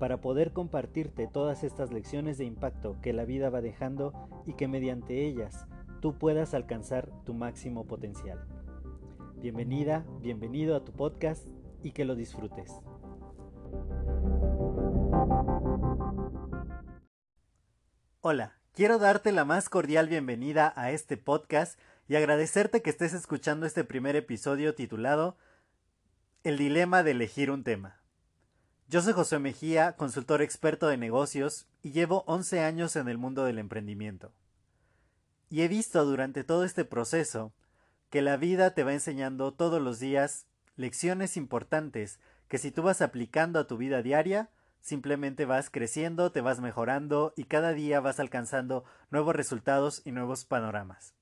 para poder compartirte todas estas lecciones de impacto que la vida va dejando y que mediante ellas tú puedas alcanzar tu máximo potencial. Bienvenida, bienvenido a tu podcast y que lo disfrutes. Hola, quiero darte la más cordial bienvenida a este podcast y agradecerte que estés escuchando este primer episodio titulado El dilema de elegir un tema. Yo soy José Mejía, consultor experto de negocios y llevo 11 años en el mundo del emprendimiento. Y he visto durante todo este proceso que la vida te va enseñando todos los días lecciones importantes que si tú vas aplicando a tu vida diaria, simplemente vas creciendo, te vas mejorando y cada día vas alcanzando nuevos resultados y nuevos panoramas.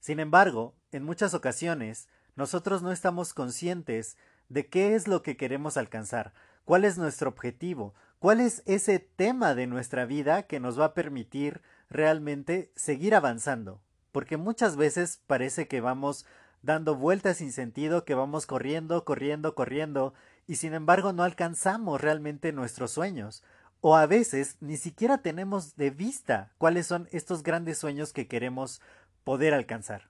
Sin embargo, en muchas ocasiones, nosotros no estamos conscientes de qué es lo que queremos alcanzar, cuál es nuestro objetivo, cuál es ese tema de nuestra vida que nos va a permitir realmente seguir avanzando. Porque muchas veces parece que vamos dando vueltas sin sentido, que vamos corriendo, corriendo, corriendo, y sin embargo no alcanzamos realmente nuestros sueños. O a veces ni siquiera tenemos de vista cuáles son estos grandes sueños que queremos poder alcanzar.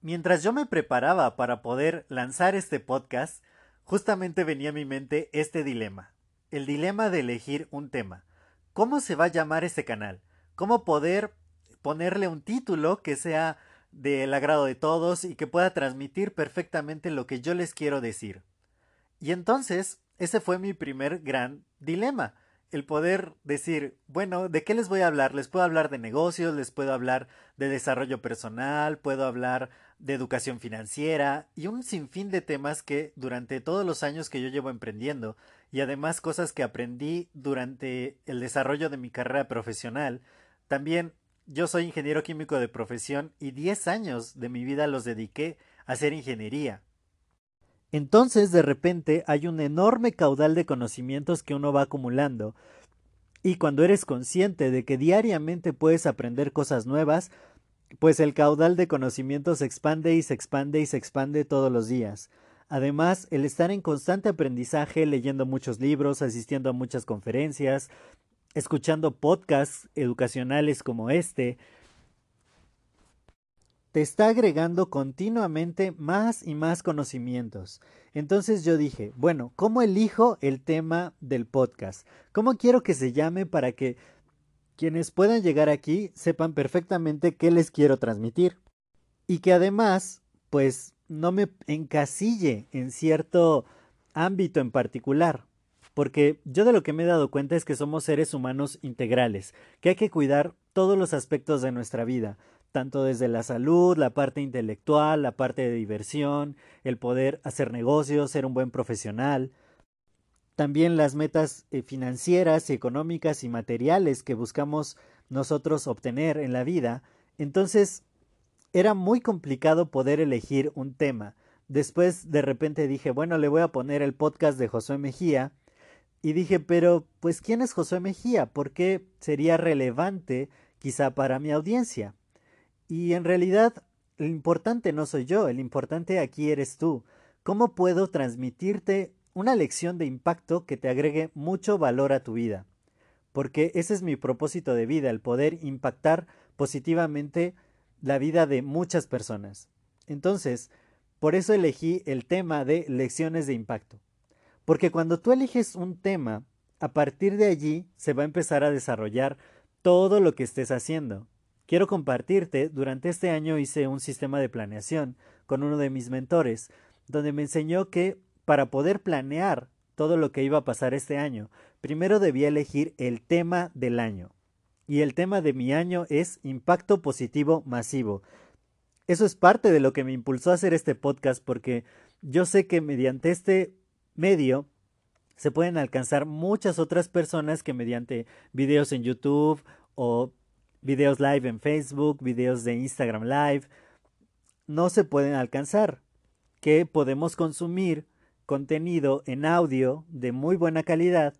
Mientras yo me preparaba para poder lanzar este podcast, justamente venía a mi mente este dilema, el dilema de elegir un tema. ¿Cómo se va a llamar este canal? ¿Cómo poder ponerle un título que sea del agrado de todos y que pueda transmitir perfectamente lo que yo les quiero decir? Y entonces, ese fue mi primer gran dilema el poder decir, bueno, ¿de qué les voy a hablar? Les puedo hablar de negocios, les puedo hablar de desarrollo personal, puedo hablar de educación financiera y un sinfín de temas que durante todos los años que yo llevo emprendiendo y además cosas que aprendí durante el desarrollo de mi carrera profesional. También yo soy ingeniero químico de profesión y 10 años de mi vida los dediqué a hacer ingeniería. Entonces, de repente, hay un enorme caudal de conocimientos que uno va acumulando. Y cuando eres consciente de que diariamente puedes aprender cosas nuevas, pues el caudal de conocimientos se expande y se expande y se expande todos los días. Además, el estar en constante aprendizaje, leyendo muchos libros, asistiendo a muchas conferencias, escuchando podcasts educacionales como este, te está agregando continuamente más y más conocimientos. Entonces yo dije, bueno, ¿cómo elijo el tema del podcast? ¿Cómo quiero que se llame para que quienes puedan llegar aquí sepan perfectamente qué les quiero transmitir? Y que además, pues, no me encasille en cierto ámbito en particular. Porque yo de lo que me he dado cuenta es que somos seres humanos integrales, que hay que cuidar todos los aspectos de nuestra vida, tanto desde la salud, la parte intelectual, la parte de diversión, el poder hacer negocios, ser un buen profesional, también las metas eh, financieras, económicas y materiales que buscamos nosotros obtener en la vida. Entonces, era muy complicado poder elegir un tema. Después de repente dije, bueno, le voy a poner el podcast de Josué Mejía. Y dije, pero, pues, ¿quién es Josué Mejía? ¿Por qué sería relevante quizá para mi audiencia? Y en realidad, lo importante no soy yo, el importante aquí eres tú. ¿Cómo puedo transmitirte una lección de impacto que te agregue mucho valor a tu vida? Porque ese es mi propósito de vida, el poder impactar positivamente la vida de muchas personas. Entonces, por eso elegí el tema de lecciones de impacto. Porque cuando tú eliges un tema, a partir de allí se va a empezar a desarrollar todo lo que estés haciendo. Quiero compartirte, durante este año hice un sistema de planeación con uno de mis mentores, donde me enseñó que para poder planear todo lo que iba a pasar este año, primero debía elegir el tema del año. Y el tema de mi año es impacto positivo masivo. Eso es parte de lo que me impulsó a hacer este podcast porque yo sé que mediante este medio se pueden alcanzar muchas otras personas que mediante videos en YouTube o videos live en Facebook, videos de Instagram Live, no se pueden alcanzar, que podemos consumir contenido en audio de muy buena calidad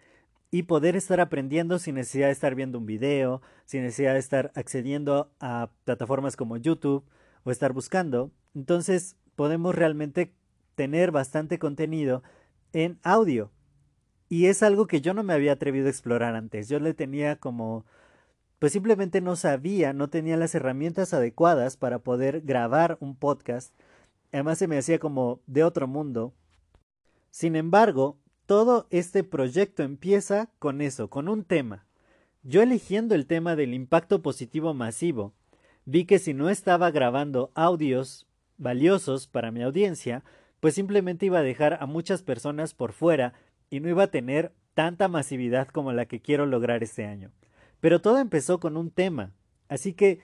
y poder estar aprendiendo sin necesidad de estar viendo un video, sin necesidad de estar accediendo a plataformas como YouTube o estar buscando. Entonces podemos realmente tener bastante contenido en audio. Y es algo que yo no me había atrevido a explorar antes. Yo le tenía como pues simplemente no sabía, no tenía las herramientas adecuadas para poder grabar un podcast. Además se me hacía como de otro mundo. Sin embargo, todo este proyecto empieza con eso, con un tema. Yo eligiendo el tema del impacto positivo masivo, vi que si no estaba grabando audios valiosos para mi audiencia, pues simplemente iba a dejar a muchas personas por fuera y no iba a tener tanta masividad como la que quiero lograr este año. Pero todo empezó con un tema, así que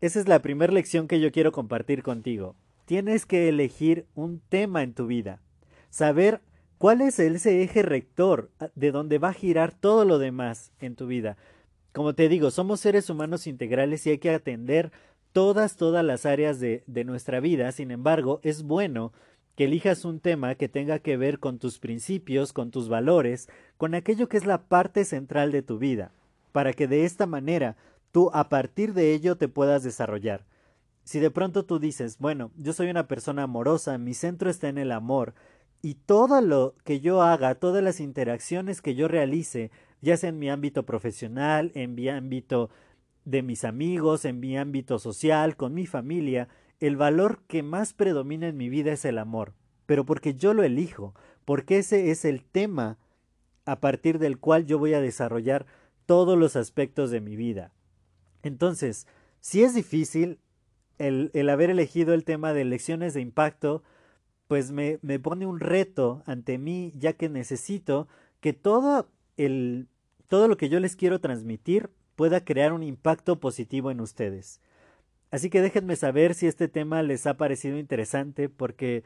esa es la primera lección que yo quiero compartir contigo. Tienes que elegir un tema en tu vida, saber ¿Cuál es ese eje rector ah, de donde va a girar todo lo demás en tu vida? Como te digo, somos seres humanos integrales y hay que atender todas, todas las áreas de, de nuestra vida. Sin embargo, es bueno que elijas un tema que tenga que ver con tus principios, con tus valores, con aquello que es la parte central de tu vida, para que de esta manera tú a partir de ello te puedas desarrollar. Si de pronto tú dices, bueno, yo soy una persona amorosa, mi centro está en el amor, y todo lo que yo haga, todas las interacciones que yo realice, ya sea en mi ámbito profesional, en mi ámbito de mis amigos, en mi ámbito social, con mi familia, el valor que más predomina en mi vida es el amor, pero porque yo lo elijo, porque ese es el tema a partir del cual yo voy a desarrollar todos los aspectos de mi vida. Entonces, si es difícil el, el haber elegido el tema de lecciones de impacto, pues me, me pone un reto ante mí, ya que necesito que todo el todo lo que yo les quiero transmitir pueda crear un impacto positivo en ustedes. Así que déjenme saber si este tema les ha parecido interesante porque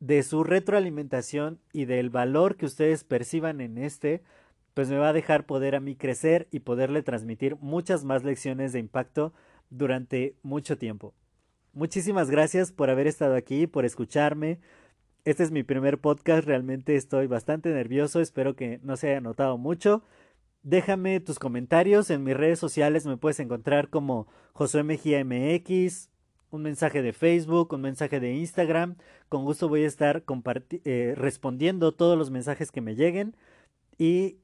de su retroalimentación y del valor que ustedes perciban en este, pues me va a dejar poder a mí crecer y poderle transmitir muchas más lecciones de impacto durante mucho tiempo. Muchísimas gracias por haber estado aquí, por escucharme. Este es mi primer podcast, realmente estoy bastante nervioso, espero que no se haya notado mucho. Déjame tus comentarios en mis redes sociales, me puedes encontrar como Josué Mejía MX, un mensaje de Facebook, un mensaje de Instagram. Con gusto voy a estar eh, respondiendo todos los mensajes que me lleguen y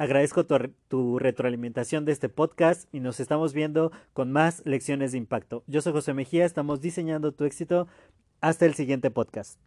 Agradezco tu, retroalimentación de este podcast y nos estamos viendo con más lecciones de impacto. Yo soy José Mejía, estamos diseñando tu éxito. Hasta el siguiente podcast.